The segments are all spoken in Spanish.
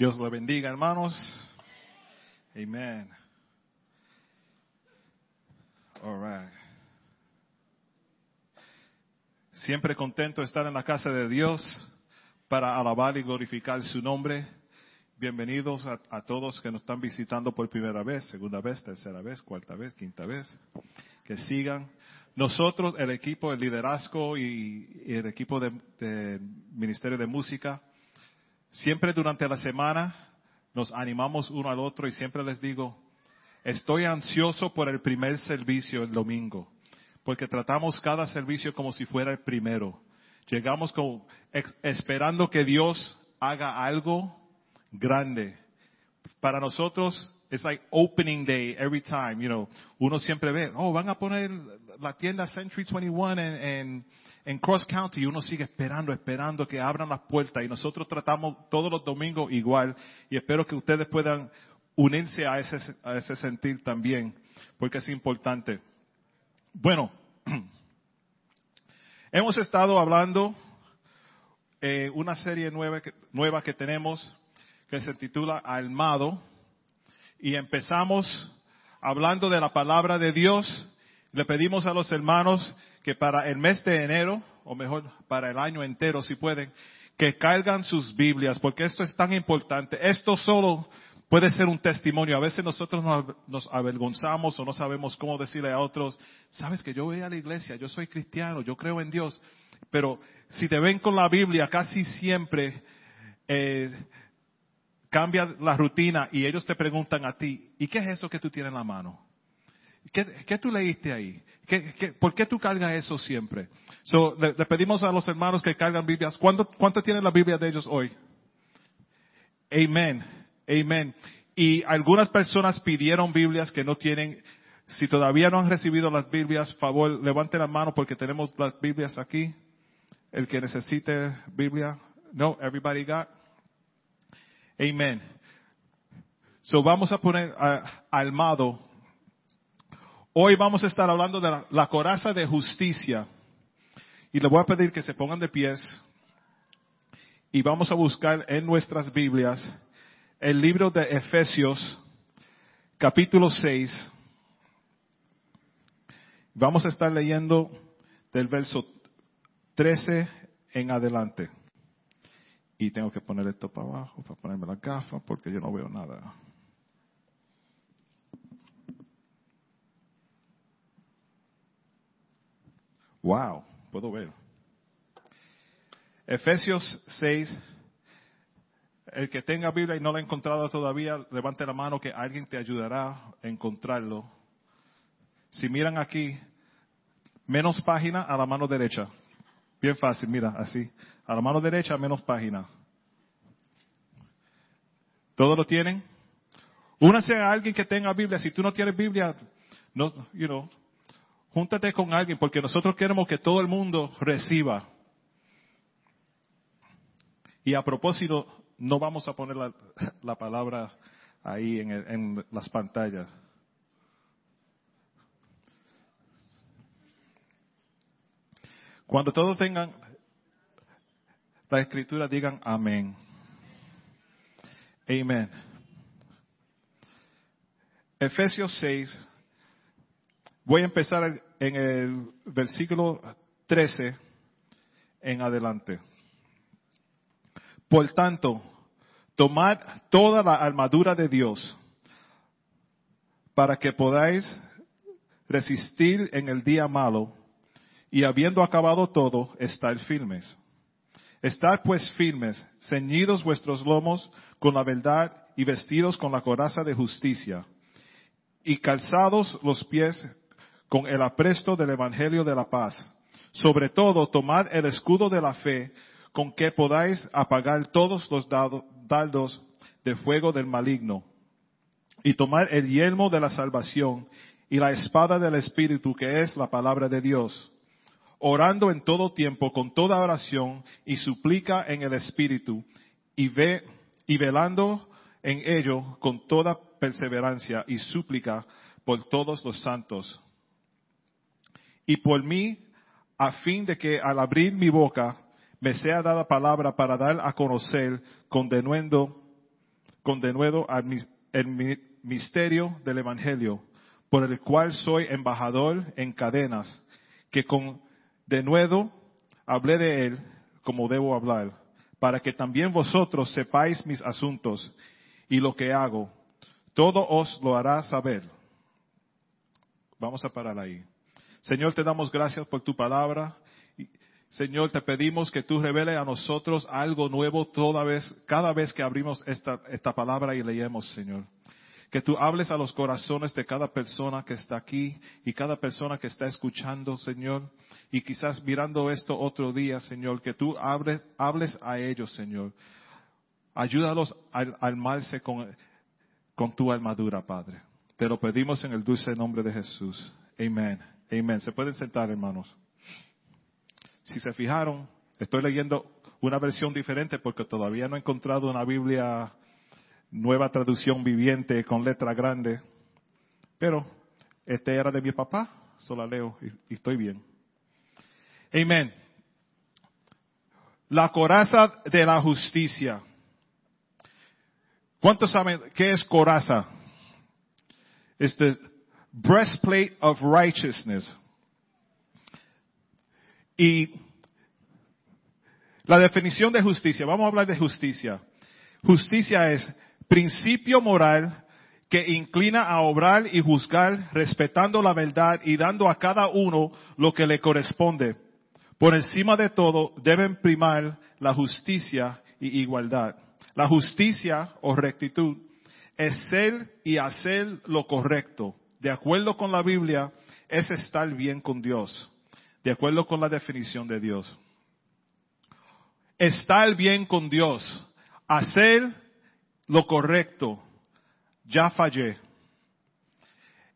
Dios lo bendiga, hermanos. Right. Siempre contento de estar en la casa de Dios para alabar y glorificar su nombre. Bienvenidos a, todos que nos están visitando por primera vez, segunda vez, tercera vez, cuarta vez, quinta vez. Que sigan. Nosotros, el equipo de liderazgo y, el equipo de, de Ministerio de Música, siempre durante la semana nos animamos uno al otro y siempre les digo, estoy ansioso por el primer servicio el domingo, porque tratamos cada servicio como si fuera el primero. Llegamos con, esperando que Dios haga algo grande. Para nosotros, it's like opening day every time, you know. Uno siempre ve, oh, van a poner la tienda Century 21 en, en, en Cross County uno sigue esperando, esperando que abran las puertas y nosotros tratamos todos los domingos igual y espero que ustedes puedan unirse a ese, a ese sentir también, porque es importante. Bueno, hemos estado hablando eh, una serie nueva que, nueva que tenemos que se titula Almado y empezamos hablando de la palabra de Dios. Le pedimos a los hermanos que para el mes de enero, o mejor, para el año entero, si pueden, que cargan sus Biblias, porque esto es tan importante. Esto solo puede ser un testimonio. A veces nosotros nos, avergonzamos o no sabemos cómo decirle a otros, sabes que yo voy a la iglesia, yo soy cristiano, yo creo en Dios. Pero si te ven con la Biblia, casi siempre eh, cambia la rutina y ellos te preguntan a ti, ¿y qué es eso que tú tienes en la mano? ¿Qué, qué tú leíste ahí? ¿Qué, qué, por qué tú cargas eso siempre? So, le, pedimos a los hermanos que cargan Biblias. ¿Cuánto, ¿Cuánto tienen la Biblia de ellos hoy? Amén. Amén. Y algunas personas pidieron Biblias que no tienen. Si todavía no han recibido las Biblias, favor, levanten la mano porque tenemos las Biblias aquí. El que necesite Biblia. No, everybody got. Amén. So vamos a poner uh, almado Hoy vamos a estar hablando de la, coraza de justicia. Y le voy a pedir que se pongan de pies. Y vamos a buscar en nuestras Biblias el libro de Efesios, capítulo 6. Vamos a estar leyendo del verso 13 en adelante. Y tengo que poner esto para abajo, para ponerme la gafa, porque yo no veo nada. Wow, puedo ver. Efesios 6. El que tenga Biblia y no la ha encontrado todavía, levante la mano que alguien te ayudará a encontrarlo. Si miran aquí, menos página a la mano derecha. Bien fácil, mira, así. A la mano derecha, menos página. ¿Todos lo tienen? Únase a alguien que tenga Biblia. Si tú no tienes Biblia, no, you know, Júntate con alguien porque nosotros queremos que todo el mundo reciba. Y a propósito, no vamos a poner la, la palabra ahí en las pantallas. Cuando todos tengan la escritura, digan amén. Amén. Efesios 6, Voy a empezar en el versículo 13 en adelante. Por tanto, tomad toda la armadura de Dios para que podáis resistir en el día malo y habiendo acabado todo, estar firmes. Estar pues firmes, ceñidos vuestros lomos con la verdad y vestidos con la coraza de justicia y calzados los pies con el apresto del Evangelio de la paz. Sobre todo, tomad el escudo de la fe, con que podáis apagar todos los dardos de fuego del maligno. Y tomar el yelmo de la salvación y la espada del Espíritu, que es la palabra de Dios. Orando en todo tiempo, con toda oración y suplica en el Espíritu, y ve, y velando en ello con toda perseverancia y súplica por todos los santos y por mí, a fin de que al abrir mi boca me sea dada palabra para dar a conocer con denuendo con denuedo el misterio del Evangelio, por el cual soy embajador en cadenas, que con denuedo hablé de él como debo hablar, para que también vosotros sepáis mis asuntos y lo que hago. Todo os lo hará saber. Vamos a parar ahí. Señor, te damos gracias por tu palabra. Señor, te pedimos que tú reveles a nosotros algo nuevo toda vez, cada vez que abrimos esta, esta palabra y leemos, Señor. Que tú hables a los corazones de cada persona que está aquí y cada persona que está escuchando, Señor. Y quizás mirando esto otro día, Señor, que tú hables, a ellos, Señor. Ayúdalos a armarse con, con tu armadura, Padre. Te lo pedimos en el dulce nombre de Jesús. Amén. Amén. Se pueden sentar, hermanos. Si se fijaron, estoy leyendo una versión diferente porque todavía no he encontrado una Biblia nueva traducción viviente con letra grande. Pero este era de mi papá, solo leo y, estoy bien. Amén. La coraza de la justicia. ¿Cuántos saben qué es coraza? Es the breastplate of righteousness. Y la definición de justicia, vamos a hablar de justicia. Justicia es principio moral que inclina a obrar y juzgar respetando la verdad y dando a cada uno lo que le corresponde. Por encima de todo deben primar la justicia y igualdad. La justicia o rectitud es ser y hacer lo correcto. De acuerdo con la Biblia, es estar bien con Dios de acuerdo con la definición de Dios. Estar bien con Dios, hacer lo correcto, ya fallé.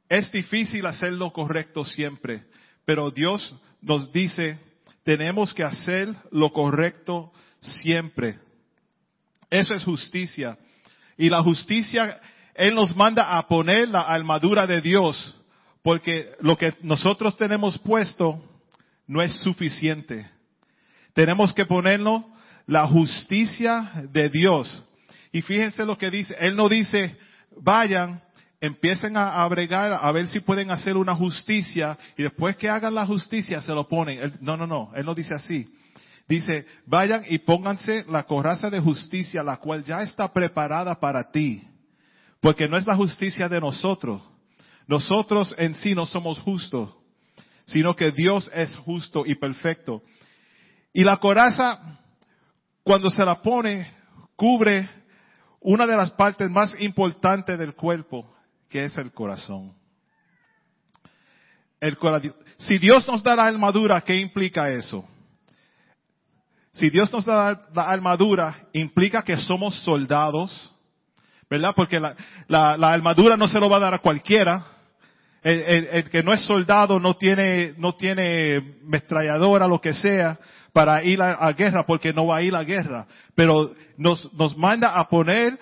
Es difícil hacer lo correcto siempre, pero Dios nos dice, tenemos que hacer lo correcto siempre. Eso es justicia. Y la justicia, Él nos manda a poner la armadura de Dios, porque lo que nosotros tenemos puesto no es suficiente. Tenemos que ponernos la justicia de Dios. Y fíjense lo que dice. Él no dice, vayan, empiecen a abregar, a ver si pueden hacer una justicia y después que hagan la justicia se lo ponen. no, no, no. Él no dice así. Dice, vayan y pónganse la coraza de justicia, la cual ya está preparada para ti. Porque no es la justicia de nosotros. Nosotros en sí no somos justos sino que Dios es justo y perfecto. Y la coraza, cuando se la pone, cubre una de las partes más importantes del cuerpo, que es el corazón. El Si Dios nos da la armadura, ¿qué implica eso? Si Dios nos da la armadura, implica que somos soldados, ¿verdad? Porque la, la armadura no se lo va a dar a cualquiera, el, que no es soldado no tiene, no tiene metralladora, lo que sea, para ir a, guerra, porque no va a ir a guerra. Pero nos, nos manda a poner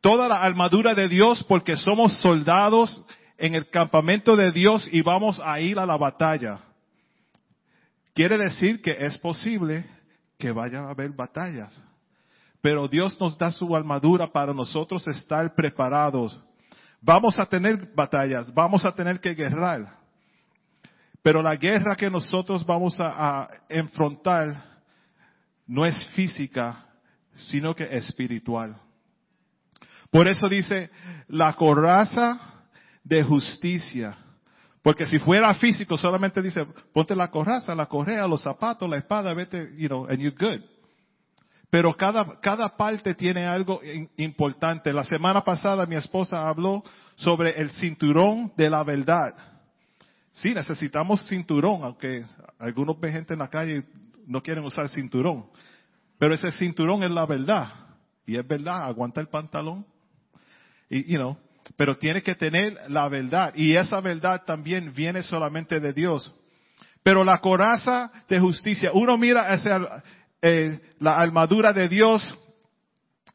toda la armadura de Dios porque somos soldados en el campamento de Dios y vamos a ir a la batalla. Quiere decir que es posible que vaya a haber batallas. Pero Dios nos da su armadura para nosotros estar preparados Vamos a tener batallas, vamos a tener que guerrar. Pero la guerra que nosotros vamos a, a enfrentar no es física, sino que espiritual. Por eso dice la coraza de justicia. Porque si fuera físico, solamente dice, ponte la coraza, la correa, los zapatos, la espada, vete, you know, and you're good. Pero cada, cada parte tiene algo importante. La semana pasada mi esposa habló sobre el cinturón de la verdad. Sí, necesitamos cinturón, aunque algunos ven gente en la calle no quieren usar cinturón. Pero ese cinturón es la verdad. Y es verdad, aguanta el pantalón. Y, you know, pero tiene que tener la verdad. Y esa verdad también viene solamente de Dios. Pero la coraza de justicia, uno mira ese, eh, la armadura de Dios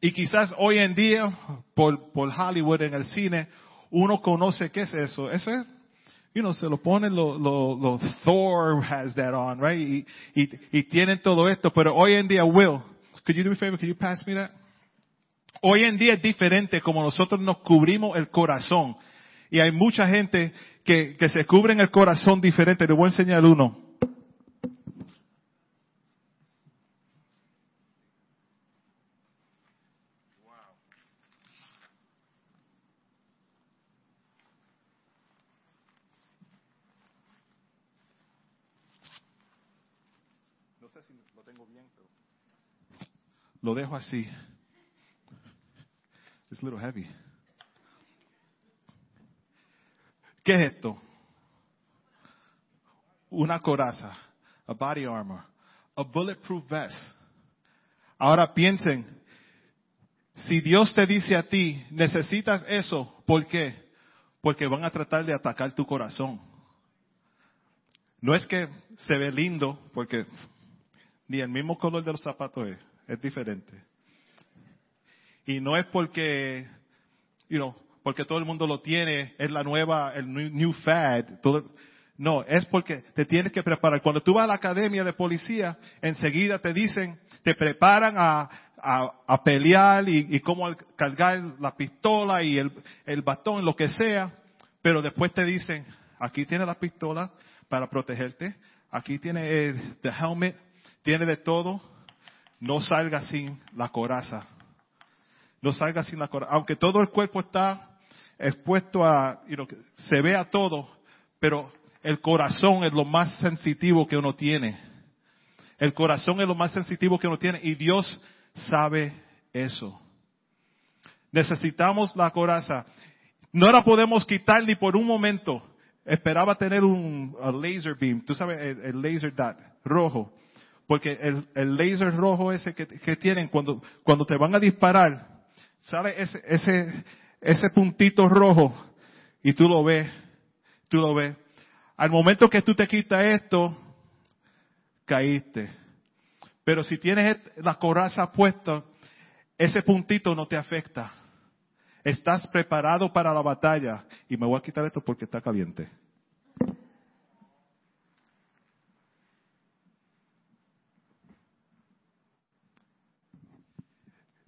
y quizás hoy en día por, por Hollywood en el cine uno conoce qué es eso. Eso es, you know, se lo ponen los lo, Thor has that on, right? Y, y, y, tienen todo esto, pero hoy en día, Will, could you do me a favor? Could you pass me that? Hoy en día es diferente como nosotros nos cubrimos el corazón. Y hay mucha gente que, que se cubren el corazón diferente. Le voy a enseñar uno. No lo tengo bien, lo dejo así. It's a little heavy. ¿Qué es esto? Una coraza, a body armor, a bulletproof vest. Ahora piensen, si Dios te dice a ti, necesitas eso, ¿por qué? Porque van a tratar de atacar tu corazón. No es que se ve lindo, porque ni el mismo color de los zapatos es, es diferente. Y no es porque, you know, porque todo el mundo lo tiene, es la nueva, el new, new fad. Todo, no, es porque te tienes que preparar. Cuando tú vas a la academia de policía, enseguida te dicen, te preparan a, a, pelear y, y, cómo cargar la pistola y el, el batón, lo que sea, pero después te dicen, aquí tiene la pistola para protegerte, aquí tiene el the helmet, tiene de todo, no salga sin la coraza. No salga sin la coraza. Aunque todo el cuerpo está expuesto a, you know, se vea todo, pero el corazón es lo más sensitivo que uno tiene. El corazón es lo más sensitivo que uno tiene y Dios sabe eso. Necesitamos la coraza. No la podemos quitar ni por un momento. Esperaba tener un laser beam, tú sabes, el, el laser dot rojo. Porque el, el laser rojo ese que, tienen cuando, cuando te van a disparar, sale ese, ese, ese puntito rojo y tú lo ves, tú lo ves. Al momento que tú te quitas esto, caíste. Pero si tienes la coraza puesta, ese puntito no te afecta. Estás preparado para la batalla. Y me voy a quitar esto porque está caliente.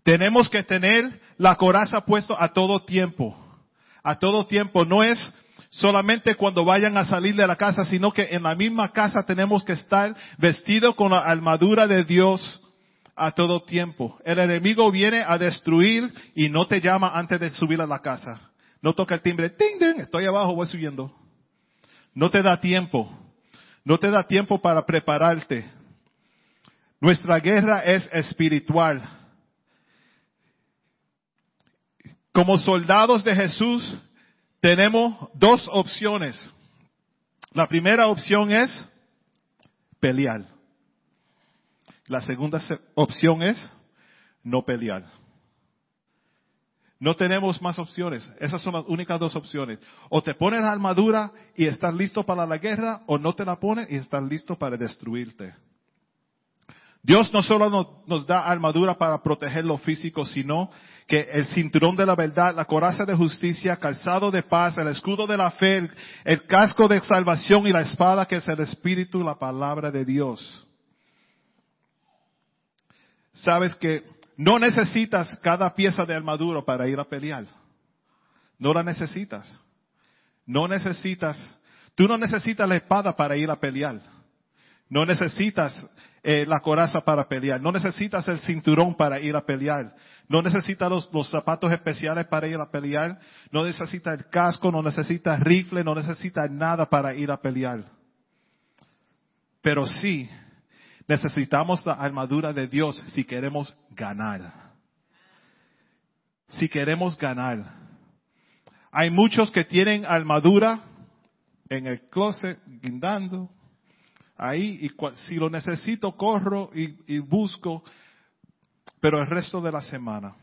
Tenemos que tener la coraza puesta a todo tiempo. A todo tiempo. No es solamente cuando vayan a salir de la casa, sino que en la misma casa tenemos que estar vestidos con la armadura de Dios a todo tiempo. El enemigo viene a destruir y no te llama antes de subir a la casa. No toca el timbre, ting, ting, estoy abajo, voy subiendo. No te da tiempo. No te da tiempo para prepararte. Nuestra guerra es espiritual. Como soldados de Jesús tenemos dos opciones. La primera opción es pelear. La segunda opción es no pelear. No tenemos más opciones. Esas son las únicas dos opciones. O te pones la armadura y estás listo para la guerra, o no te la pones y estás listo para destruirte. Dios no solo nos, da armadura para proteger lo físico, sino que el cinturón de la verdad, la coraza de justicia, calzado de paz, el escudo de la fe, el, casco de salvación y la espada que es el Espíritu la palabra de Dios. Sabes que no necesitas cada pieza de armadura para ir a pelear. No la necesitas. No necesitas, tú no necesitas la espada para ir a pelear. No necesitas eh, la coraza para pelear. No necesitas el cinturón para ir a pelear. No necesitas los, zapatos especiales para ir a pelear. No necesitas el casco, no necesitas rifle, no necesitas nada para ir a pelear. Pero sí, necesitamos la armadura de Dios si queremos ganar. Si queremos ganar. Hay muchos que tienen armadura en el closet guindando, ahí y si lo necesito corro y, busco, pero el resto de la semana.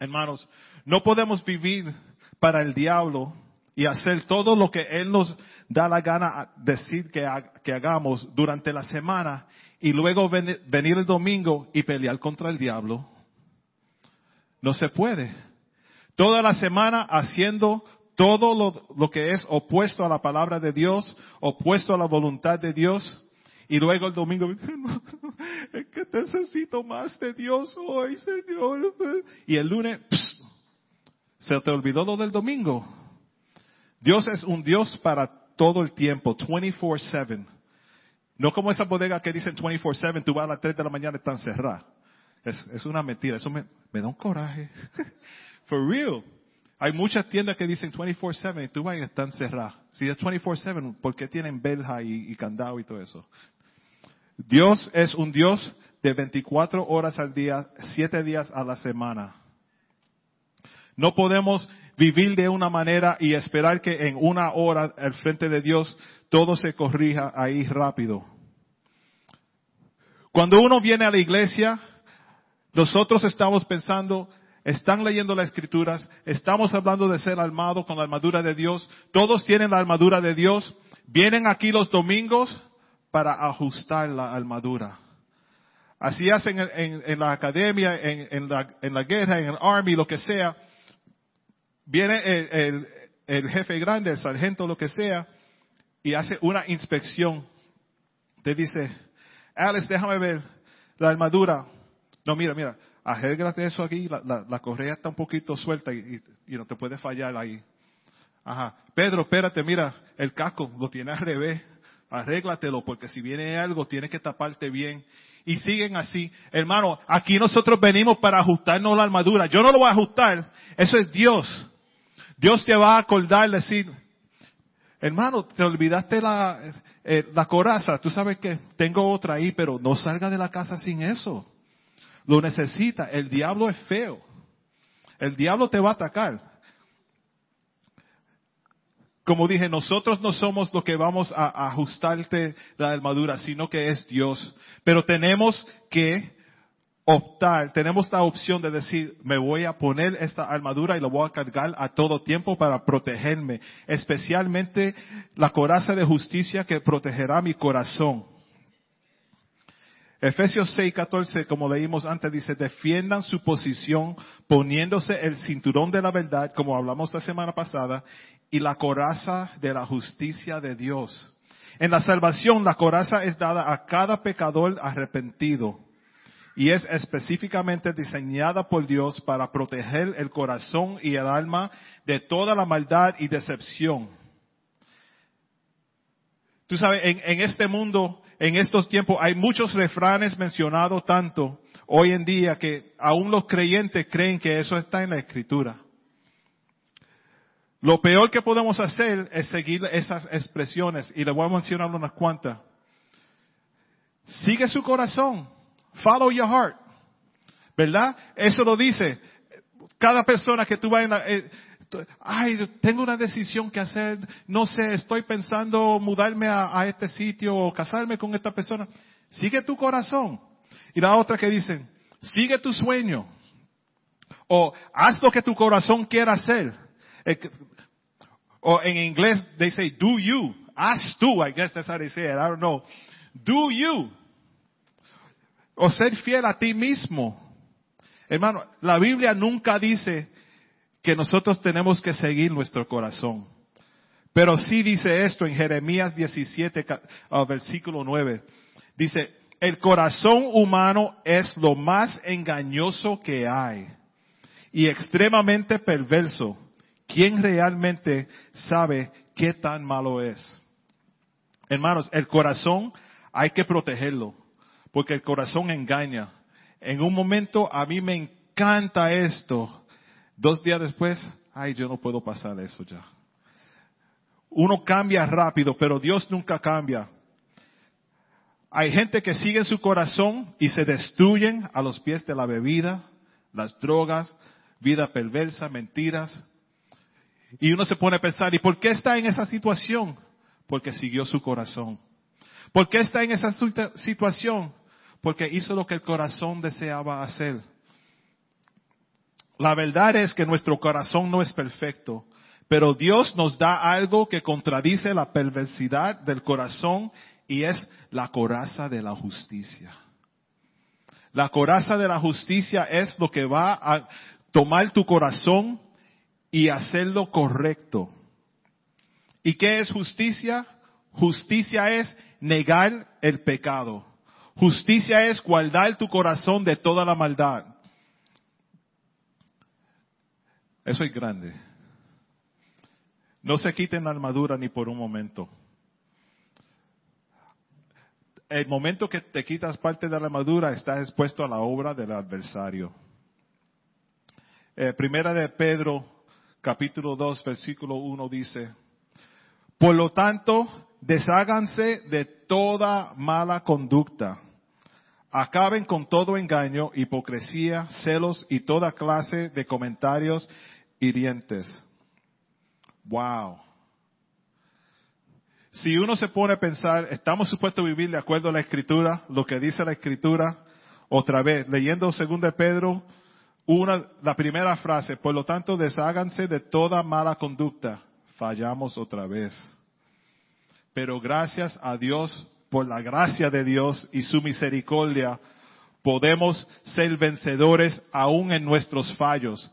Hermanos, no podemos vivir para el diablo y hacer todo lo que él nos da la gana decir que, que hagamos durante la semana y luego ven, venir el domingo y pelear contra el diablo. No se puede. Toda la semana haciendo todo lo, lo, que es opuesto a la palabra de Dios, opuesto a la voluntad de Dios, Y luego el domingo, es que necesito más de Dios hoy, Señor. Y el lunes, se te olvidó lo del domingo. Dios es un Dios para todo el tiempo, 24/7. No como esa bodega que dicen 24/7, tú vas a las 3 de la mañana y están cerradas. Es, es una mentira, eso me, me da un coraje. For real. Hay muchas tiendas que dicen 24/7 y tú vas y están cerradas. Si es 24/7, ¿por qué tienen belja y, y candado y todo eso? Dios es un Dios de 24 horas al día, 7 días a la semana. No podemos vivir de una manera y esperar que en una hora al frente de Dios todo se corrija ahí rápido. Cuando uno viene a la iglesia, nosotros estamos pensando, están leyendo las escrituras, estamos hablando de ser armado con la armadura de Dios, todos tienen la armadura de Dios, vienen aquí los domingos para ajustar la armadura. Así hacen en, la academia, en, la, guerra, en el army, lo que sea. Viene el, el jefe grande, el sargento, lo que sea, y hace una inspección. Te dice, Alex, déjame ver la armadura. No, mira, mira, arréglate eso aquí, la, la, correa está un poquito suelta y, no te puede fallar ahí. Ajá. Pedro, espérate, mira, el casco lo tiene al revés. Arréglatelo, porque si viene algo, tienes que taparte bien. Y siguen así. Hermano, aquí nosotros venimos para ajustarnos la armadura. Yo no lo voy a ajustar. Eso es Dios. Dios te va a acordar, decir, hermano, te olvidaste la, eh, la coraza. Tú sabes que tengo otra ahí, pero no salga de la casa sin eso. Lo necesita. El diablo es feo. El diablo te va a atacar. Como dije, nosotros no somos lo que vamos a ajustarte la armadura, sino que es Dios. Pero tenemos que optar, tenemos la opción de decir, me voy a poner esta armadura y lo voy a cargar a todo tiempo para protegerme, especialmente la coraza de justicia que protegerá mi corazón. Efesios 6:14, como leímos antes, dice, defiendan su posición poniéndose el cinturón de la verdad, como hablamos la semana pasada, y la coraza de la justicia de Dios. En la salvación, la coraza es dada a cada pecador arrepentido y es específicamente diseñada por Dios para proteger el corazón y el alma de toda la maldad y decepción. Tú sabes, en, este mundo en estos tiempos hay muchos refranes mencionados tanto hoy en día que aún los creyentes creen que eso está en la escritura. Lo peor que podemos hacer es seguir esas expresiones y le voy a mencionar unas cuantas. Sigue su corazón. Follow your heart. ¿Verdad? Eso lo dice. Cada persona que tú vas en la, eh, ay, tengo una decisión que hacer, no sé, estoy pensando mudarme a, este sitio o casarme con esta persona. Sigue tu corazón. Y la otra que dicen, sigue tu sueño. O haz lo que tu corazón quiera hacer. Eh, o en inglés, they say, do you. Haz tú, I guess that's how they say it. I don't know. Do you. O ser fiel a ti mismo. Hermano, la Biblia nunca dice que nosotros tenemos que seguir nuestro corazón. Pero sí dice esto en Jeremías 17, ah, versículo 9. Dice, el corazón humano es lo más engañoso que hay y extremadamente perverso. ¿Quién realmente sabe qué tan malo es? Hermanos, el corazón hay que protegerlo, porque el corazón engaña. En un momento a mí me encanta esto, Dos días después, ay, yo no puedo pasar eso ya. Uno cambia rápido, pero Dios nunca cambia. Hay gente que sigue su corazón y se destruyen a los pies de la bebida, las drogas, vida perversa, mentiras. Y uno se pone a pensar, ¿y por qué está en esa situación? Porque siguió su corazón. ¿Por qué está en esa situación? Porque hizo lo que el corazón deseaba hacer. La verdad es que nuestro corazón no es perfecto, pero Dios nos da algo que contradice la perversidad del corazón y es la coraza de la justicia. La coraza de la justicia es lo que va a tomar tu corazón y hacerlo correcto. ¿Y qué es justicia? Justicia es negar el pecado. Justicia es guardar tu corazón de toda la maldad. Eso es grande. No se quiten la armadura ni por un momento. El momento que te quitas parte de la armadura, estás expuesto a la obra del adversario. Eh, primera de Pedro, capítulo 2, versículo 1 dice, por lo tanto, desháganse de toda mala conducta. Acaben con todo engaño, hipocresía, celos y toda clase de comentarios hirientes. Wow. Si uno se pone a pensar, estamos supuestos a vivir de acuerdo a la escritura, lo que dice la escritura, otra vez, leyendo segundo de Pedro, una, la primera frase, por lo tanto, desháganse de toda mala conducta fallamos otra vez. Pero gracias a Dios, por la gracia de Dios y su misericordia, podemos ser vencedores aún en nuestros fallos.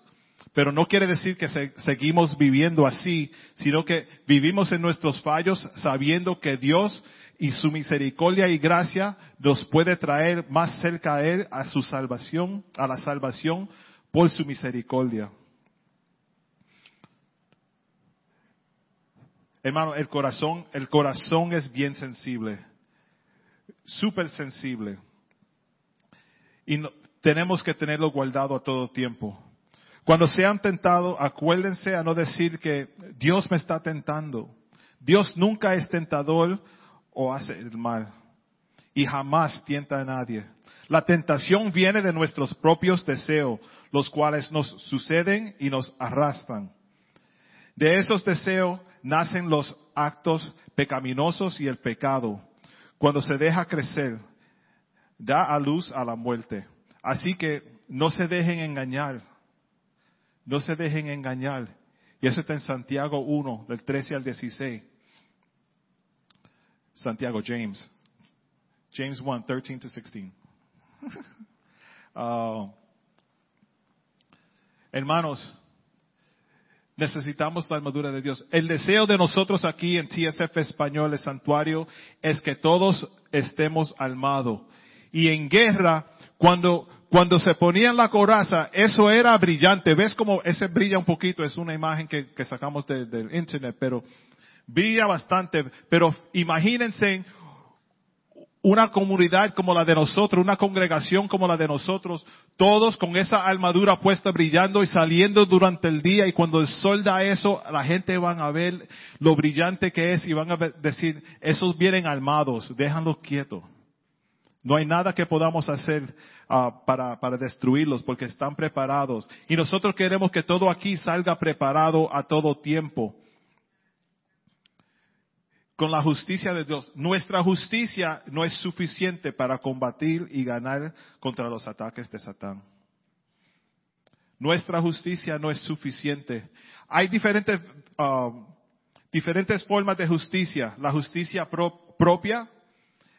Pero no quiere decir que seguimos viviendo así, sino que vivimos en nuestros fallos sabiendo que Dios y su misericordia y gracia nos puede traer más cerca a Él, a su salvación, a la salvación por su misericordia. Hermano, el corazón, el corazón es bien sensible, súper sensible. Y tenemos que tenerlo guardado a todo tiempo. Cuando sean tentados, acuérdense a no decir que Dios me está tentando. Dios nunca es tentador o hace el mal. Y jamás tienta a nadie. La tentación viene de nuestros propios deseos, los cuales nos suceden y nos arrastran. De esos deseos nacen los actos pecaminosos y el pecado. Cuando se deja crecer, da a luz a la muerte. Así que no se dejen engañar. No se dejen engañar. Y eso está en Santiago 1, del 13 al 16. Santiago, James. James 1, 13 to 16. Uh, hermanos, Necesitamos la armadura de Dios. El deseo de nosotros aquí en TSF Español, el santuario, es que todos estemos armados. Y en guerra, cuando, cuando se ponían la coraza, eso era brillante. ¿Ves cómo ese brilla un poquito? Es una imagen que, sacamos del internet, pero brilla bastante. Pero imagínense una comunidad como la de nosotros, una congregación como la de nosotros, todos con esa armadura puesta brillando y saliendo durante el día y cuando el sol da eso, la gente van a ver lo brillante que es y van a decir, esos vienen armados, déjanlos quietos. No hay nada que podamos hacer uh, para, destruirlos porque están preparados. Y nosotros queremos que todo aquí salga preparado a todo tiempo con la justicia de Dios. Nuestra justicia no es suficiente para combatir y ganar contra los ataques de Satán. Nuestra justicia no es suficiente. Hay diferentes, um, diferentes formas de justicia. La justicia propia,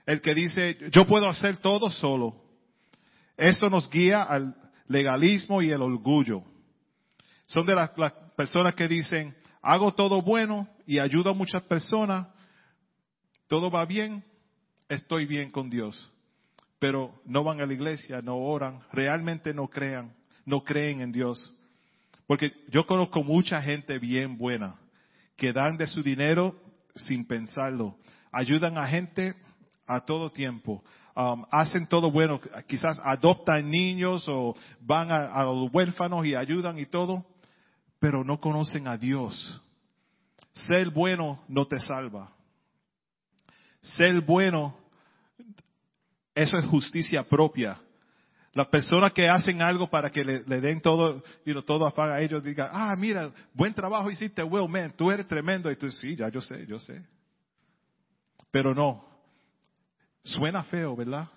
el que dice, yo puedo hacer todo solo. Esto nos guía al legalismo y el orgullo. Son de las personas que dicen, hago todo bueno y ayudo a muchas personas, todo va bien, estoy bien con Dios. Pero no van a la iglesia, no oran, realmente no crean, no creen en Dios. Porque yo conozco mucha gente bien buena que dan de su dinero sin pensarlo. Ayudan a gente a todo tiempo. Um, hacen todo bueno. Quizás adoptan niños o van a los huérfanos y ayudan y todo. Pero no conocen a Dios. Ser bueno no te salva. Ser bueno, eso es justicia propia. Las personas que hacen algo para que le, den todo, y know, todo afaga a ellos, digan, ah, mira, buen trabajo hiciste, Will, man, tú eres tremendo. Y tú, sí, ya yo sé, yo sé. Pero no. Suena feo, ¿verdad?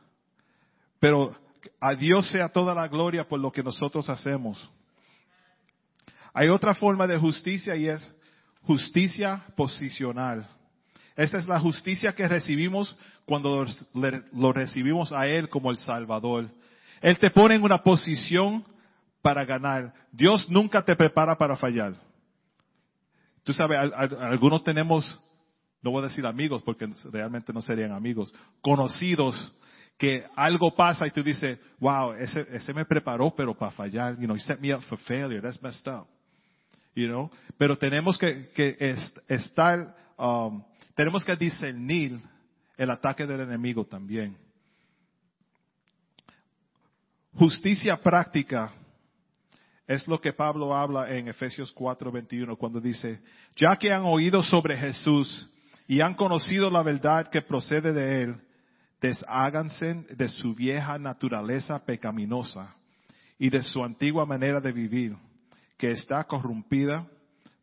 Pero a Dios sea toda la gloria por lo que nosotros hacemos. Hay otra forma de justicia y es justicia posicional. Esa es la justicia que recibimos cuando lo recibimos a Él como el Salvador. Él te pone en una posición para ganar. Dios nunca te prepara para fallar. Tú sabes, algunos tenemos no voy a decir amigos porque realmente no serían amigos, conocidos, que algo pasa y tú dices, wow, ese, ese me preparó pero para fallar, you know, he set me up for failure, that's messed up. You know, pero tenemos que, que estar, um, tenemos que discernir el ataque del enemigo también. Justicia práctica es lo que Pablo habla en Efesios 4:21 cuando dice, ya que han oído sobre Jesús y han conocido la verdad que procede de él, desháganse de su vieja naturaleza pecaminosa y de su antigua manera de vivir, que está corrompida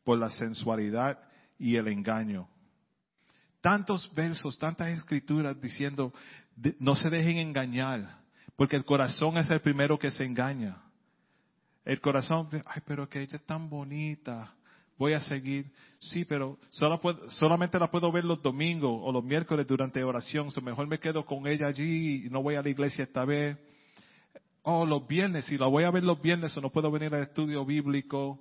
por la sensualidad y el engaño. Tantos versos, tantas escrituras diciendo, no se dejen engañar, porque el corazón es el primero que se engaña. El corazón, ay, pero que ella es tan bonita, voy a seguir. Sí, pero solamente la puedo ver los domingos o los miércoles durante oración. Mejor me quedo con ella allí y no voy a la iglesia esta vez. Oh, los viernes, si la voy a ver los viernes o no puedo venir al estudio bíblico.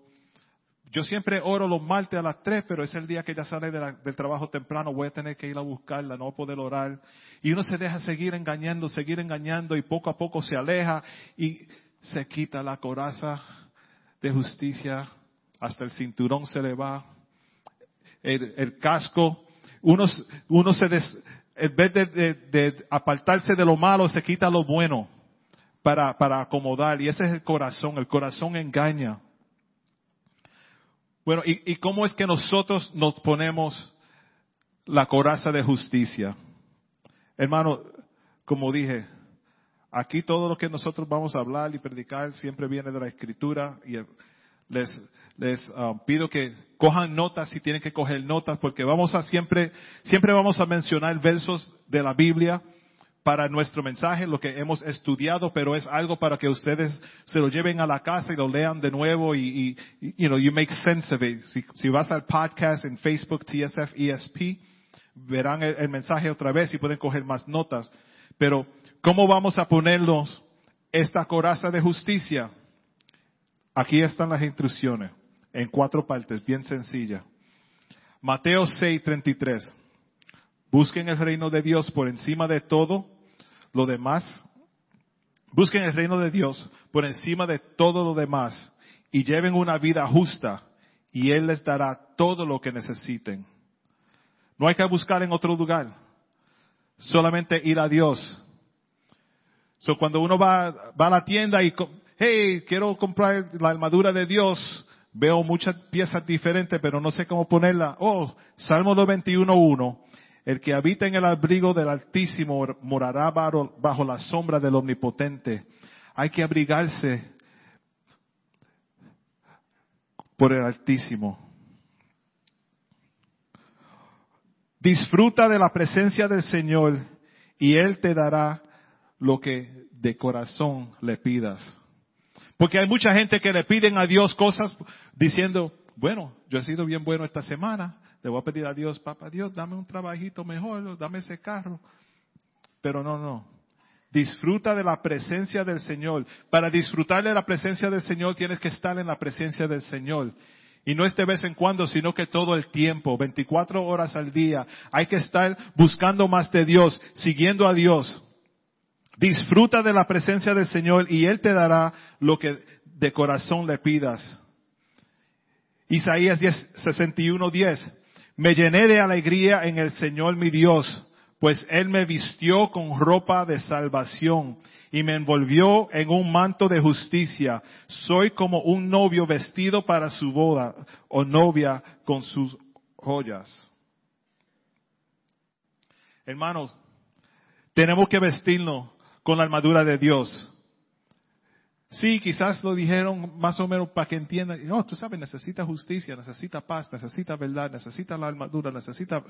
Yo siempre oro los martes a las tres, pero es el día que ella sale del trabajo temprano, voy a tener que ir a buscarla, no voy poder orar. Y uno se deja seguir engañando, seguir engañando y poco a poco se aleja y se quita la coraza de justicia hasta el cinturón se le va, el, casco, uno, uno se en vez de, apartarse de lo malo, se quita lo bueno para, para acomodar. Y ese es el corazón, el corazón engaña. Bueno, ¿y, ¿y cómo es que nosotros nos ponemos la coraza de justicia? Hermano, como dije, aquí todo lo que nosotros vamos a hablar y predicar siempre viene de la escritura y les, les um, pido que cojan notas si tienen que coger notas porque vamos a siempre, siempre vamos a mencionar versos de la Biblia para nuestro mensaje, lo que hemos estudiado, pero es algo para que ustedes se lo lleven a la casa y lo lean de nuevo y, y you know, you make sense of it. Si, si, vas al podcast en Facebook, TSF ESP, verán el, el mensaje otra vez y pueden coger más notas. Pero, ¿cómo vamos a ponernos esta coraza de justicia? Aquí están las instrucciones en cuatro partes, bien sencilla. Mateo 6:33. Busquen el reino de Dios por encima de todo lo demás. Busquen el reino de Dios por encima de todo lo demás y lleven una vida justa y Él les dará todo lo que necesiten. No hay que buscar en otro lugar, solamente ir a Dios. So, cuando uno va, va a la tienda y, hey, quiero comprar la armadura de Dios, Veo muchas piezas diferentes, pero no sé cómo ponerla. Oh, Salmo 91.1. El que habita en el abrigo del Altísimo morará bajo la sombra del Omnipotente. Hay que abrigarse por el Altísimo. Disfruta de la presencia del Señor y Él te dará lo que de corazón le pidas. Porque hay mucha gente que le piden a Dios cosas diciendo, bueno, yo he sido bien bueno esta semana, le voy a pedir a Dios, papá Dios, dame un trabajito mejor, dame ese carro. Pero no, no. Disfruta de la presencia del Señor. Para disfrutar de la presencia del Señor tienes que estar en la presencia del Señor. Y no es de vez en cuando, sino que todo el tiempo, 24 horas al día. Hay que estar buscando más de Dios, siguiendo a Dios. Disfruta de la presencia del Señor y Él te dará lo que de corazón le pidas. Isaías 61, 10. Me llené de alegría en el Señor mi Dios, pues Él me vistió con ropa de salvación y me envolvió en un manto de justicia. Soy como un novio vestido para su boda o novia con sus joyas. Hermanos, tenemos que vestirnos con la armadura de Dios. Sí, quizás lo dijeron más o menos para que entiendan. No, tú sabes, necesita justicia, necesita paz, necesita verdad, necesita la armadura, necesita...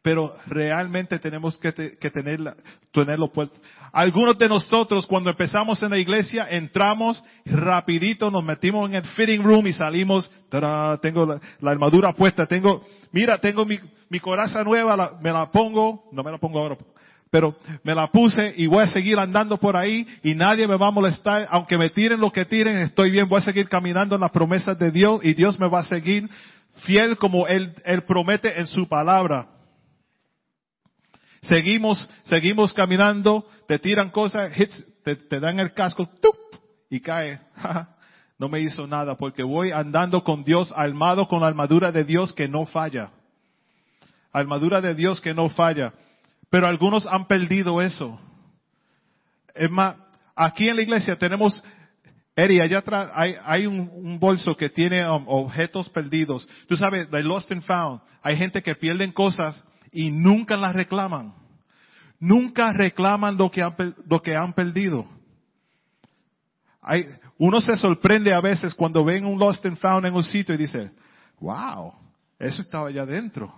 Pero realmente tenemos que, tenerla, tenerlo puesto. Algunos de nosotros cuando empezamos en la iglesia entramos rapidito, nos metimos en el fitting room y salimos, tengo la, armadura puesta, tengo, mira, tengo mi coraza nueva, me la pongo, no me la pongo ahora, pero me la puse y voy a seguir andando por ahí y nadie me va a molestar, aunque me tiren lo que tiren, estoy bien, voy a seguir caminando en las promesas de Dios y Dios me va a seguir fiel como Él, promete en su palabra. Seguimos, seguimos caminando, te tiran cosas, hits, te, te dan el casco, y cae. no me hizo nada porque voy andando con Dios, armado con la armadura de Dios que no falla. Armadura de Dios que no falla. Pero algunos han perdido eso. Es más, aquí en la iglesia tenemos, Eri, allá atrás hay, hay un, un, bolso que tiene um, objetos perdidos. Tú sabes, the lost and found. Hay gente que pierden cosas y nunca las reclaman. Nunca reclaman lo que han, lo que han perdido. Hay, uno se sorprende a veces cuando ven un lost and found en un sitio y dice, wow, eso estaba allá adentro.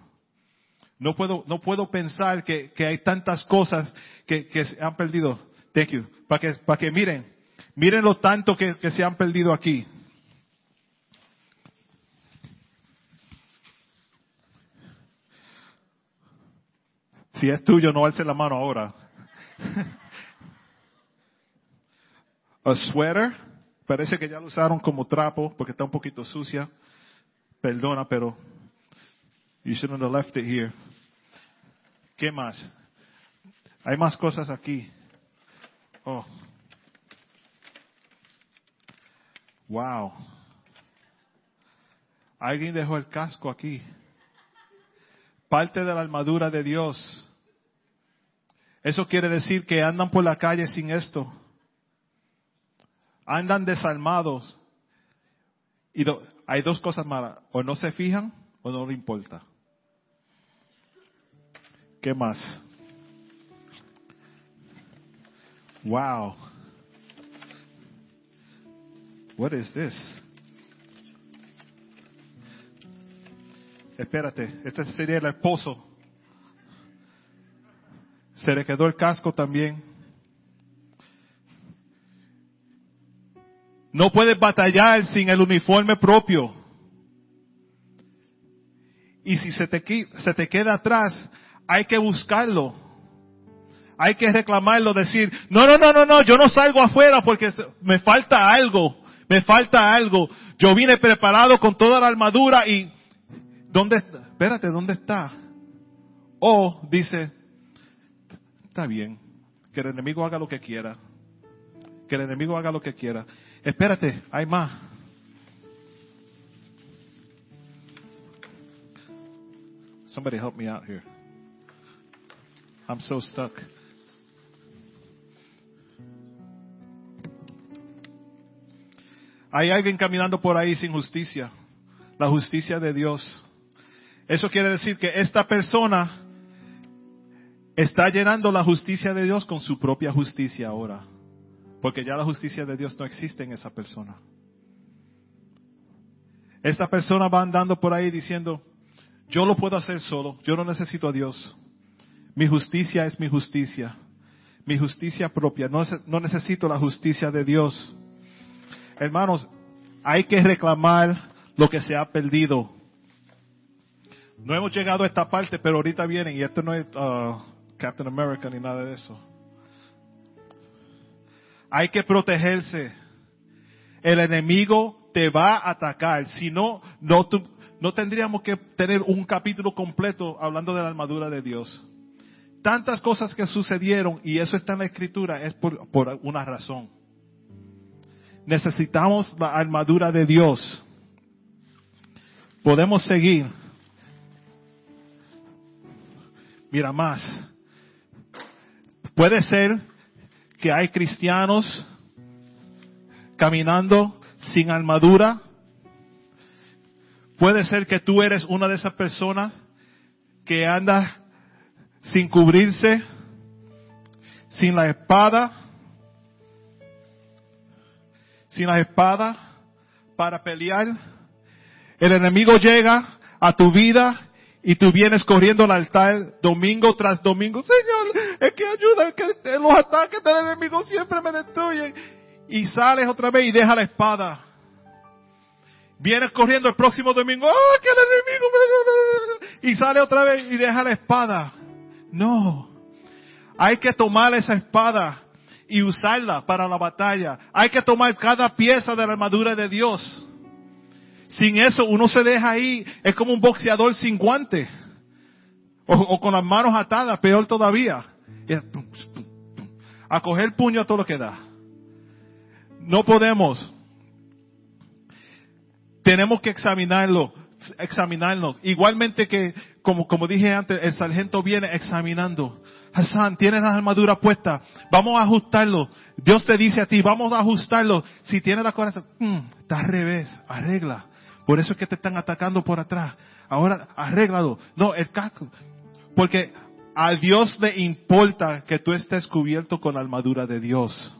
No puedo, no puedo pensar que, que hay tantas cosas que, que, se han perdido. Thank you. Para que, para que miren, miren lo tanto que, que se han perdido aquí. Si es tuyo, no alce la mano ahora. A sweater, parece que ya lo usaron como trapo porque está un poquito sucia. Perdona, pero you shouldn't have left it here. ¿Qué más? Hay más cosas aquí. Oh. Wow. Alguien dejó el casco aquí. Parte de la armadura de Dios. Eso quiere decir que andan por la calle sin esto. Andan desarmados. Y hay dos cosas malas. O no se fijan o no le importa. ¿Qué más? Wow. What is this? Espérate, este sería el esposo. Se le quedó el casco también. No puedes batallar sin el uniforme propio. Y si se te, se te queda atrás, hay que buscarlo. Hay que reclamarlo, decir, no, no, no, no, no, yo no salgo afuera porque me falta algo, me falta algo. Yo vine preparado con toda la armadura y, ¿dónde está? Espérate, ¿dónde está? O dice, está bien, que el enemigo haga lo que quiera. Que el enemigo haga lo que quiera. Espérate, hay más. Somebody help me out here. I'm so stuck. Hay alguien caminando por ahí sin justicia. La justicia de Dios. Eso quiere decir que esta persona está llenando la justicia de Dios con su propia justicia ahora. Porque ya la justicia de Dios no existe en esa persona. Esta persona va andando por ahí diciendo, yo lo puedo hacer solo, yo no necesito a Dios. Mi justicia es mi justicia, mi justicia propia, no, no necesito la justicia de Dios. Hermanos, hay que reclamar lo que se ha perdido. No hemos llegado a esta parte, pero ahorita vienen, y esto no es uh, Captain America ni nada de eso. Hay que protegerse. El enemigo te va a atacar. Si no, no, no tendríamos que tener un capítulo completo hablando de la armadura de Dios. Tantas cosas que sucedieron, y eso está en la escritura, es por, por una razón. Necesitamos la armadura de Dios. Podemos seguir. Mira más. Puede ser que hay cristianos caminando sin armadura. Puede ser que tú eres una de esas personas que anda sin cubrirse, sin la espada, sin la espada para pelear. El enemigo llega a tu vida y tú vienes corriendo al altar domingo tras domingo. Señor, es que ayuda, que los ataques del enemigo siempre me destruyen. Y sales otra vez y deja la espada. Vienes corriendo el próximo domingo, ¡ah, que el enemigo! Y sale otra vez y deja la espada. No. Hay que tomar esa espada y usarla para la batalla. Hay que tomar cada pieza de la armadura de Dios. sin eso uno se deja ahí, es como un boxeador sin guante. O, con las manos atadas, peor todavía. A coger puño a todo lo que da. No podemos. Tenemos que examinarlo, examinarnos. Igualmente que, como, como dije antes, el sargento viene examinando. Hassan, tienes la armadura puesta. Vamos a ajustarlo. Dios te dice a ti, vamos a ajustarlo. Si tienes la coraza, mm, está al revés, arregla. Por eso es que te están atacando por atrás. Ahora, arréglalo. No, el casco. Porque a Dios le importa que tú estés cubierto con la armadura de Dios.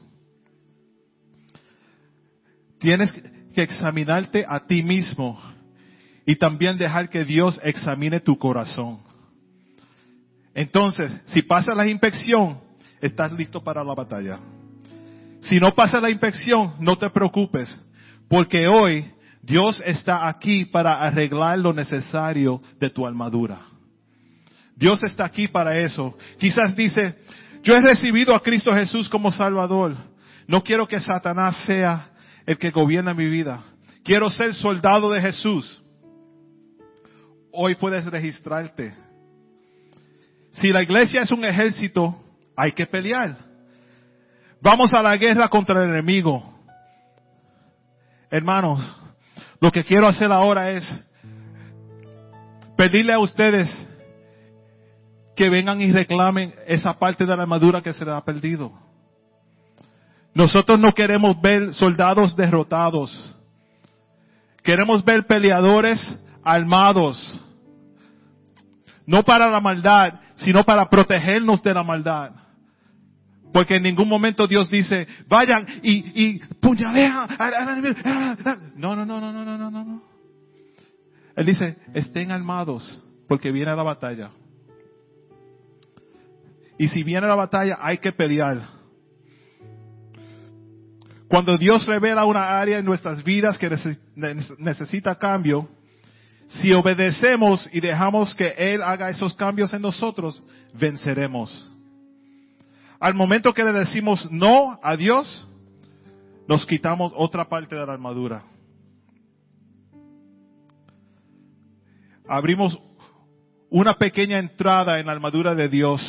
Tienes que examinarte a ti mismo y también dejar que Dios examine tu corazón. Entonces, si pasa la inspección, estás listo para la batalla. Si no pasa la inspección, no te preocupes, porque hoy Dios está aquí para arreglar lo necesario de tu armadura. Dios está aquí para eso. Quizás dice, yo he recibido a Cristo Jesús como Salvador. No quiero que Satanás sea el que gobierna mi vida. Quiero ser soldado de Jesús. Hoy puedes registrarte. Si la iglesia es un ejército, hay que pelear. Vamos a la guerra contra el enemigo. Hermanos, lo que quiero hacer ahora es pedirle a ustedes que vengan y reclamen esa parte de la armadura que se les ha perdido. Nosotros no queremos ver soldados derrotados. Queremos ver peleadores armados. No para la maldad, sino para protegernos de la maldad. Porque en ningún momento Dios dice, vayan y, y puñalean No, no, no, no, no, no, no, no. Él dice, estén armados, porque viene la batalla. Y si viene la batalla, hay que pelear. Cuando Dios revela una área en nuestras vidas que necesita cambio, si obedecemos y dejamos que Él haga esos cambios en nosotros, venceremos. Al momento que le decimos no a Dios, nos quitamos otra parte de la armadura. Abrimos una pequeña entrada en la armadura de Dios.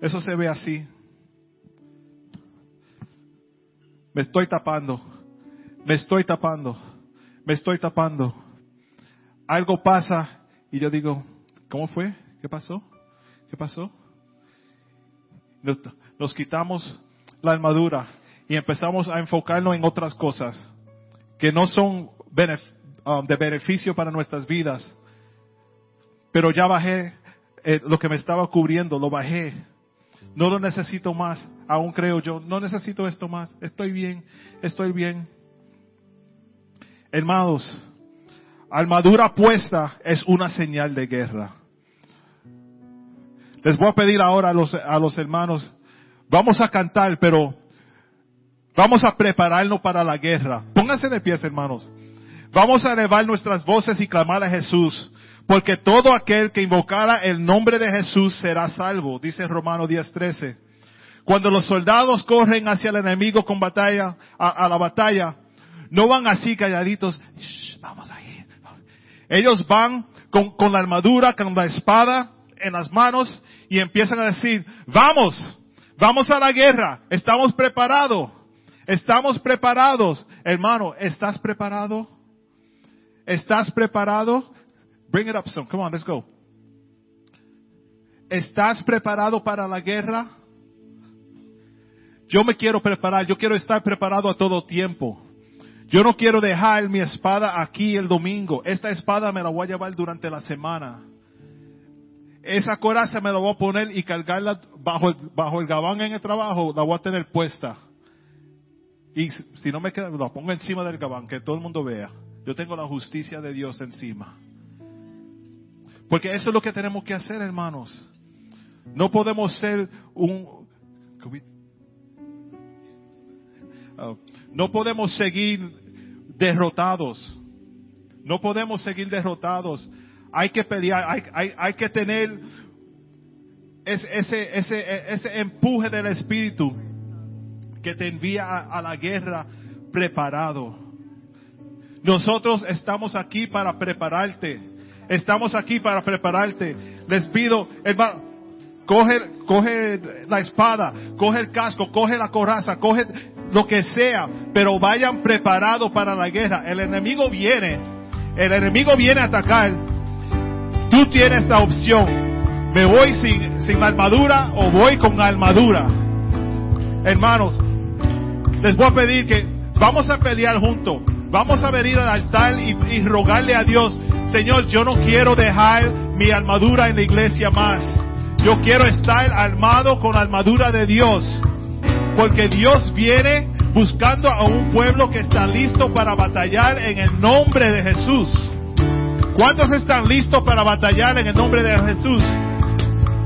Eso se ve así. Me estoy tapando. Me estoy tapando. Me estoy tapando. Algo pasa y yo digo, ¿cómo fue? ¿Qué pasó? ¿Qué pasó? Nos, quitamos la armadura y empezamos a enfocarnos en otras cosas que no son um, de beneficio para nuestras vidas. Pero ya bajé eh, lo que me estaba cubriendo, lo bajé. No lo necesito más, aún creo yo, no necesito esto más, estoy bien, estoy bien. Hermanos, armadura puesta es una señal de guerra. Les voy a pedir ahora a los, a los hermanos, vamos a cantar, pero vamos a prepararnos para la guerra. Pónganse de pies, hermanos. Vamos a elevar nuestras voces y clamar a Jesús, porque todo aquel que invocara el nombre de Jesús será salvo, dice Romano 10:13. Cuando los soldados corren hacia el enemigo con batalla, a, la batalla, no van así calladitos, vamos a. Ellos van con, con la armadura, con la espada en las manos y empiezan a decir, vamos, vamos a la guerra, estamos preparados, estamos preparados. Hermano, ¿estás preparado? ¿Estás preparado? Bring it up son, come on, let's go. ¿Estás preparado para la guerra? Yo me quiero preparar, yo quiero estar preparado a todo tiempo. Yo no quiero dejar mi espada aquí el domingo. Esta espada me la voy a llevar durante la semana esa coraza me la voy a poner y cargarla bajo el, bajo el gabán en el trabajo, la voy a tener puesta. Y si no me queda, la pongo encima del gabán, que todo el mundo vea. Yo tengo la justicia de Dios encima. Porque eso es lo que tenemos que hacer, hermanos. No podemos ser un... Oh, no podemos seguir derrotados. No podemos seguir derrotados hay que pelear, hay, hay, hay que tener ese, ese, ese, ese, empuje del Espíritu que te envía a, la guerra preparado. Nosotros estamos aquí para prepararte. Estamos aquí para prepararte. Les pido, hermano, coge, coge la espada, coge el casco, coge la coraza, coge lo que sea, pero vayan preparados para la guerra. El enemigo viene, el enemigo viene a atacar. Tú tienes la opción. Me voy sin, sin armadura o voy con armadura. Hermanos, les voy a pedir que vamos a pelear juntos. Vamos a venir al altar y, rogarle a Dios, Señor, yo no quiero dejar mi armadura en la iglesia más. Yo quiero estar armado con la armadura de Dios. Porque Dios viene buscando a un pueblo que está listo para batallar en el nombre de Jesús. ¿Cuántos están listos para batallar en el nombre de Jesús?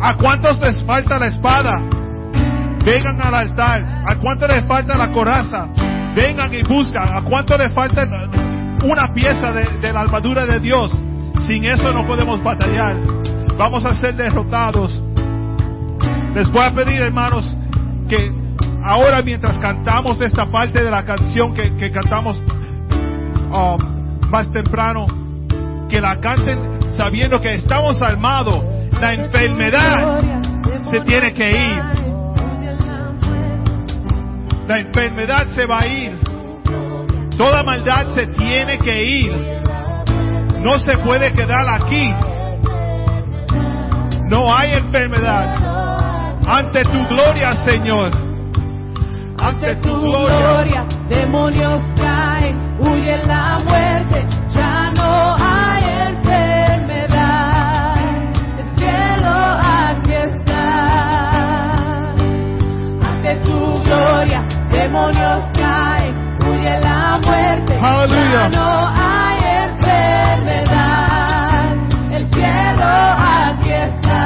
¿A cuántos les falta la espada? Vengan al altar. ¿A cuántos les falta la coraza? Vengan y buscan. ¿A cuántos les falta una pieza de, de la armadura de Dios? Sin eso no podemos batallar. Vamos a ser derrotados. Les voy a pedir, hermanos, que ahora mientras cantamos esta parte de la canción que, que cantamos um, más temprano, que la canten sabiendo que estamos armados. La enfermedad se tiene que ir. La enfermedad se va a ir. Toda maldad se tiene que ir. No se puede quedar aquí. No hay enfermedad. Ante tu gloria, Señor. Ante tu gloria. demonios caen, huye la muerte, ya no hay enfermedad. El cielo aquí está. Ante tu gloria, demonios caen, huye la muerte, ya no hay enfermedad. El cielo aquí está.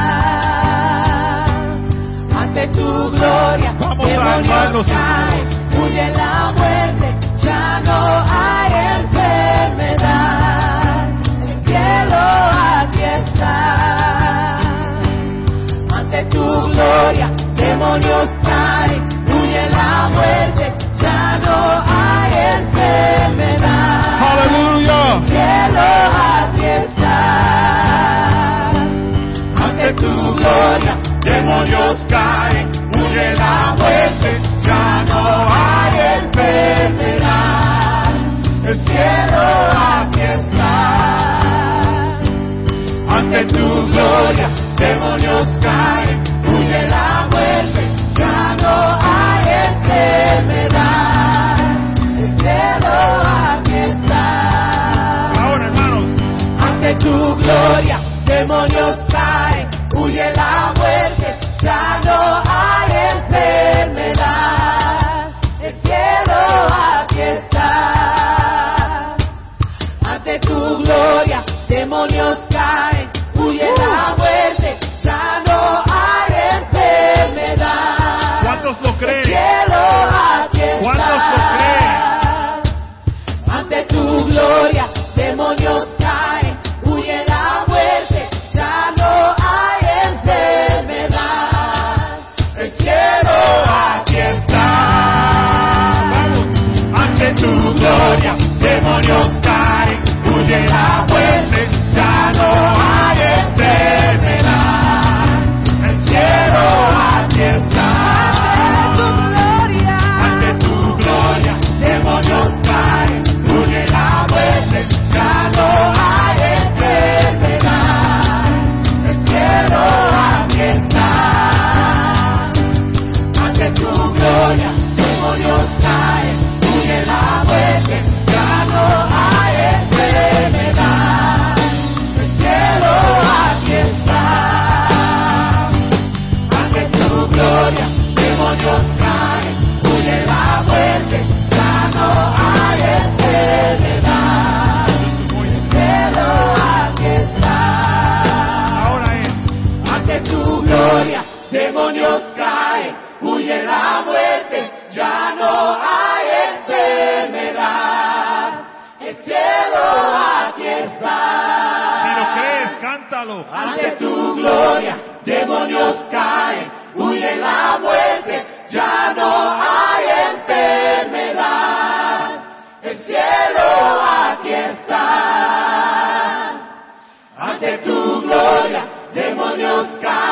Ante tu gloria, Caen, huye la muerte, ya no hay enfermedad. El cielo aquí está. Ante tu gloria, demonios caen, huye la muerte, ya no hay enfermedad. Aleluya. El cielo aquí está. Ante tu gloria, Demonios caen, huye la muerte, gloria, demonios ellos caen, huye la muerte, ya no hay enfermedad. El cielo aquí está. Si lo crees, cántalo. Ante tu gloria, demonios caen, huye la muerte, ya no hay enfermedad. El cielo aquí está. Ante tu gloria, demonios caen.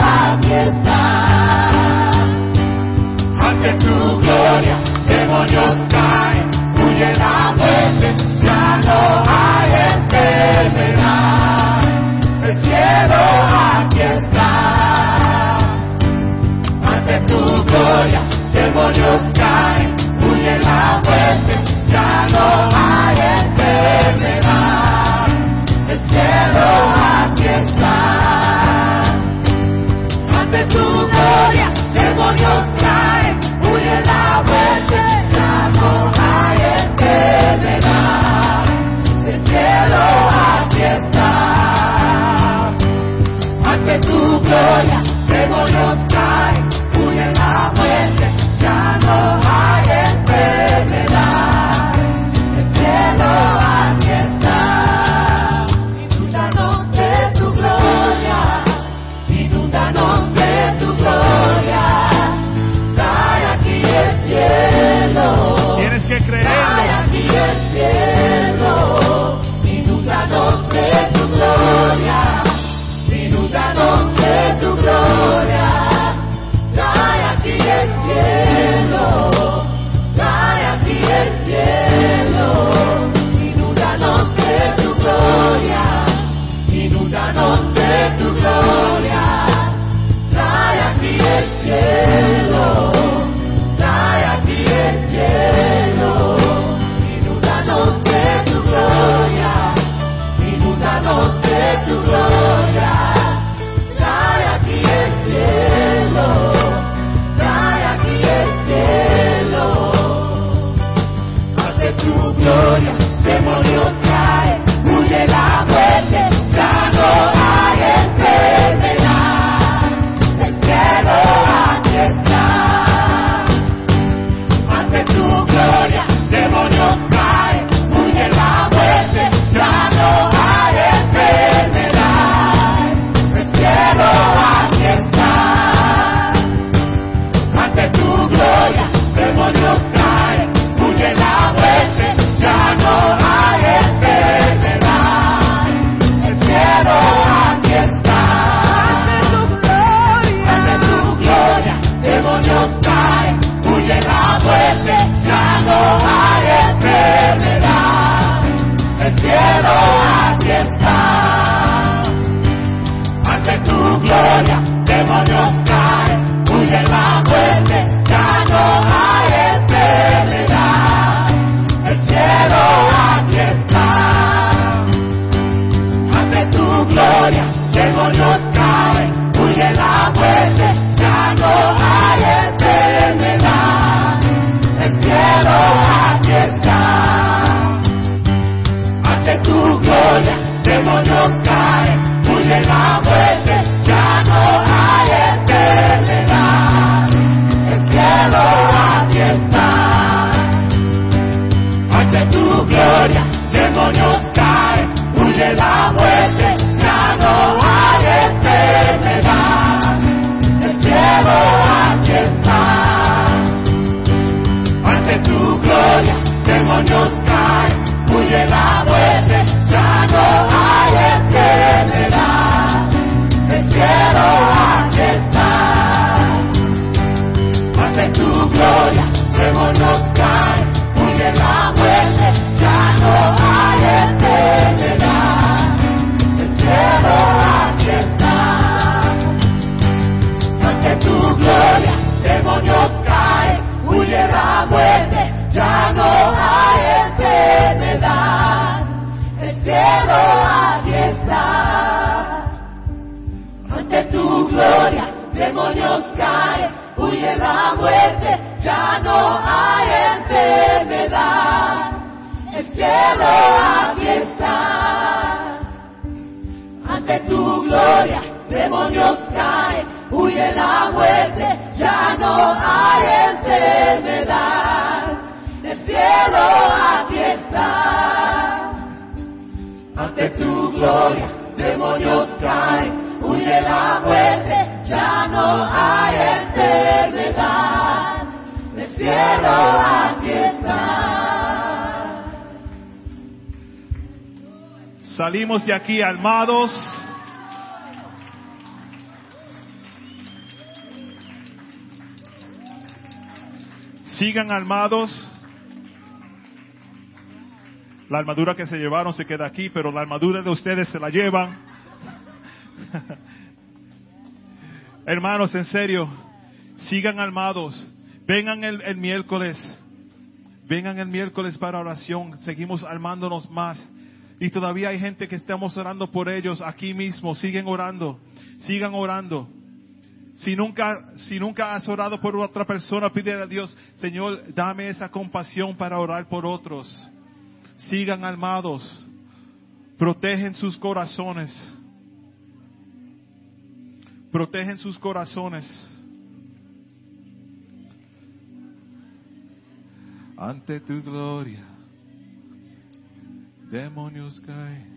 la muerte, ya no hay enfermedad. El cielo aquí está. Ante tu gloria, demonios caen, huye la muerte, ya no hay enfermedad. El cielo aquí está. Ante tu gloria, demonios caen, huye la muerte, ya no hay enfermedad, el cielo aquí está. Salimos de aquí armados. Sigan armados. La armadura que se llevaron se queda aquí, pero la armadura de ustedes se la llevan. Hermanos, en serio, sigan armados. Vengan el, miércoles. Vengan el miércoles para oración. Seguimos armándonos más. Y todavía hay gente que estamos orando por ellos aquí mismo. Siguen orando. Sigan orando. Si nunca, si nunca has orado por otra persona, pídele a Dios, Señor, dame esa compasión para orar por otros. Sigan armados. Protegen sus corazones. Protegen sus corazones. Ante tu gloria, demonios caen.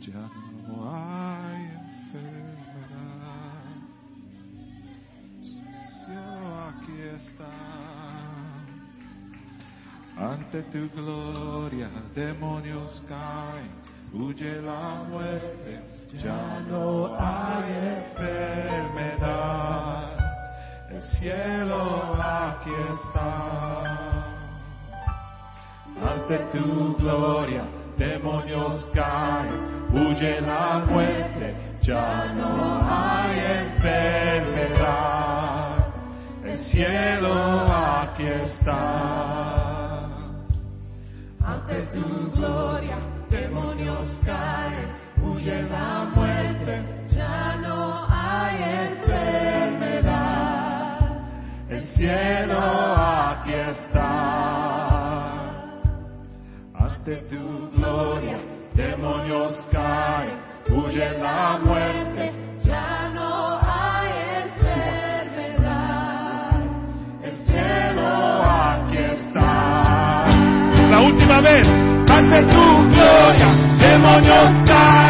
Ya no hay enfermedad. Cielo aquí está. Ante tu gloria, demonios caen. Huye la muerte. Ya no hay enfermedad. El cielo aquí está. Ante tu gloria, demonios caen huye la muerte, ya no hay enfermedad. El cielo aquí está. Ante tu gloria, demonios caen, huye la muerte, ya no hay enfermedad. El cielo aquí está. Ante tu gloria, demonios caen, huye la muerte, ya no hay enfermedad. El cielo aquí está. La última vez, ante tu gloria, demonios caen,